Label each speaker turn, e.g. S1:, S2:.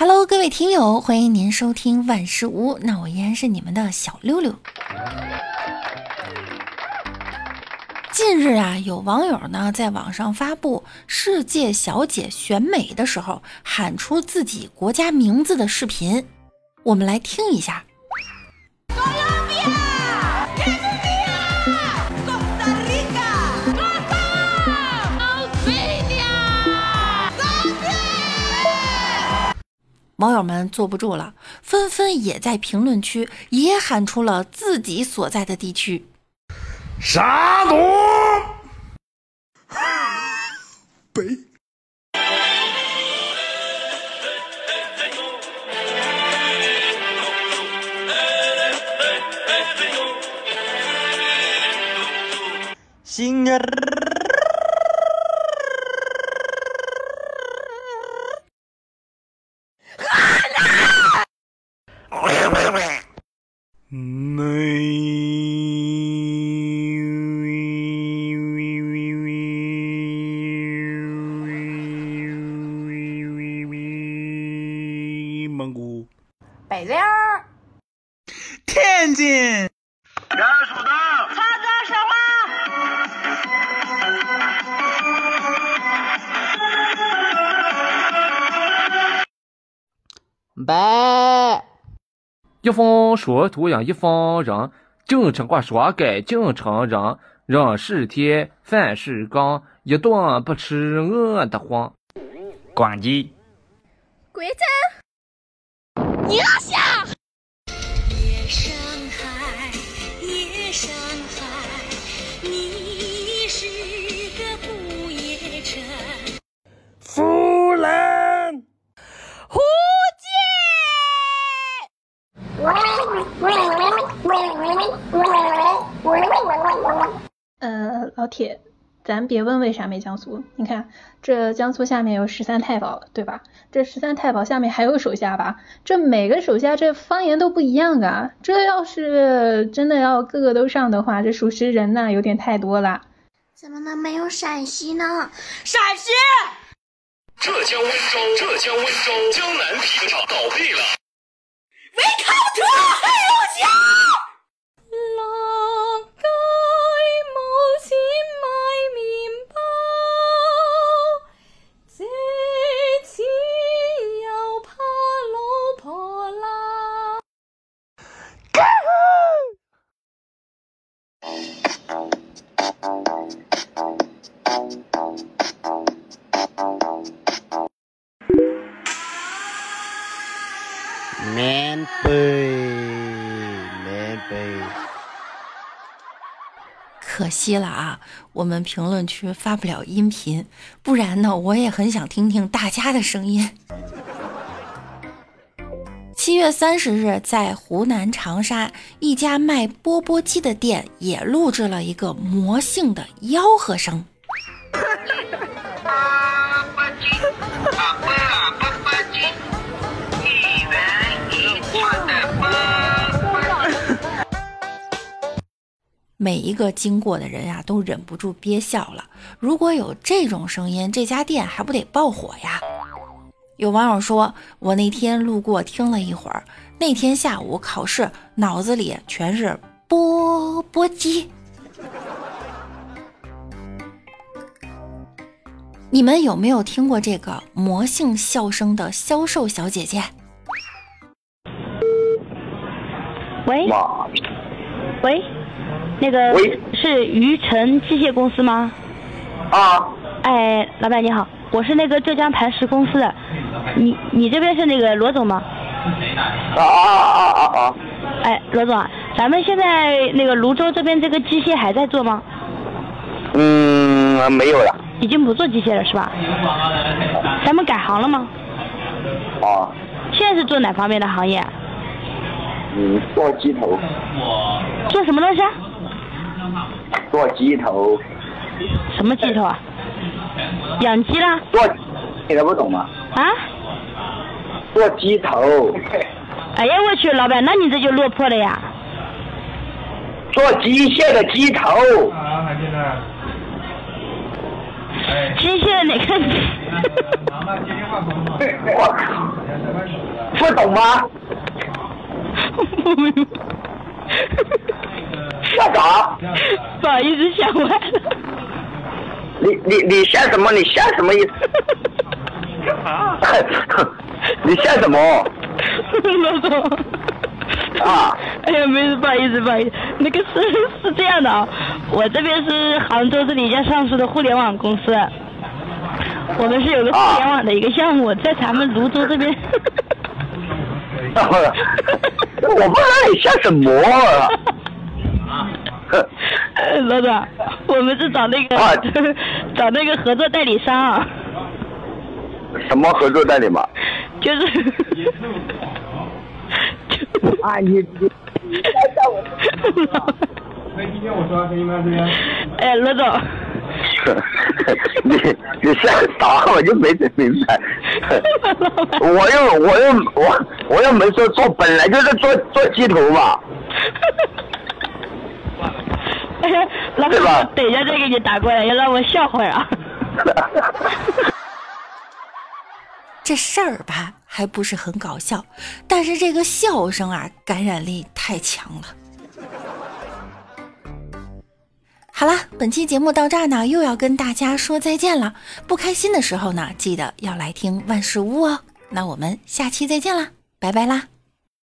S1: Hello，各位听友，欢迎您收听万事屋。那我依然是你们的小六六。近日啊，有网友呢在网上发布世界小姐选美的时候喊出自己国家名字的视频，我们来听一下。网友们坐不住了，纷纷也在评论区也喊出了自己所在的地区。
S2: 杀毒，
S3: 北。
S4: 新年。
S3: 蒙古、
S5: 北京、
S4: 天津、
S2: 甘肃的、
S5: 长江、石
S4: 话，白。
S6: 一方说图样一方人，京城话说给京城人，人是铁，饭是钢，一顿不吃饿得慌。
S4: 广吉、
S5: 贵州、宁夏。
S7: 夜上海，夜上海，你是个不夜城。
S3: 湖南、
S5: 福
S8: 建。呃，老铁。咱别问为啥没江苏，你看这江苏下面有十三太保，对吧？这十三太保下面还有手下吧？这每个手下这方言都不一样啊！这要是真的要个个都上的话，这属实人呐有点太多了。
S7: 怎么能没有陕西呢？
S5: 陕西、
S2: 浙江温州、浙江温州江南皮革厂倒闭了。
S5: 违抗者黑龙江。
S1: 可惜了啊，我们评论区发不了音频，不然呢，我也很想听听大家的声音。七月三十日，在湖南长沙，一家卖钵钵鸡的店也录制了一个魔性的吆喝声。每一个经过的人呀，都忍不住憋笑了。如果有这种声音，这家店还不得爆火呀？有网友说：“我那天路过听了一会儿，那天下午考试，脑子里全是钵钵鸡。”你们有没有听过这个魔性笑声的销售小姐姐？
S9: 喂，喂。那个是余城机械公司吗？
S10: 啊。
S9: 哎，老板你好，我是那个浙江磐石公司的，你你这边是那个罗总吗？
S10: 啊啊啊啊啊！
S9: 哎，罗总啊，咱们现在那个泸州这边这个机械还在做吗？
S10: 嗯，没有了。
S9: 已经不做机械了是吧？咱们改行了吗？
S10: 啊。
S9: 现在是做哪方面的行业？
S10: 嗯，做鸡头。
S9: 做什么东西？
S10: 做鸡头，
S9: 什么鸡头啊？养鸡啦？
S10: 做，你都不懂吗？
S9: 啊？
S10: 做鸡头。
S9: 哎呀，我去，老板，那你这就落魄了呀。
S10: 做机械的鸡头。
S9: 机械的哪个？
S10: 我靠！不懂吗？笑啥？
S9: 不好意思，想歪了。
S10: 你你你笑什么？你笑什么意思？你笑什么？
S9: 老总。
S10: 啊！
S9: 哎呀，没事，不好意思，不好意思。那个是是这样的啊，我这边是杭州这里一家上市的互联网公司，我们是有个互联网的一个项目，在咱们泸州这边。
S10: 我不知道你笑什么啊！
S9: 老总，我们是找那个、
S10: 啊、
S9: 找那个合作代理商。
S10: 啊什么合作代理嘛？
S9: 就是。
S10: 啊，你你你在叫我？
S6: 那今天我说给你们这边。
S9: 哎，罗总。
S10: 你 你笑啥？我就没整明白。我又我又我我又没说做，本来就是做做鸡头嘛。
S9: 哎呀，老板，等一下再给你打过来，要让我笑会儿啊。
S1: 这事儿吧，还不是很搞笑，但是这个笑声啊，感染力太强了。好啦，本期节目到这儿呢，又要跟大家说再见了。不开心的时候呢，记得要来听万事屋哦。那我们下期再见啦，拜拜啦。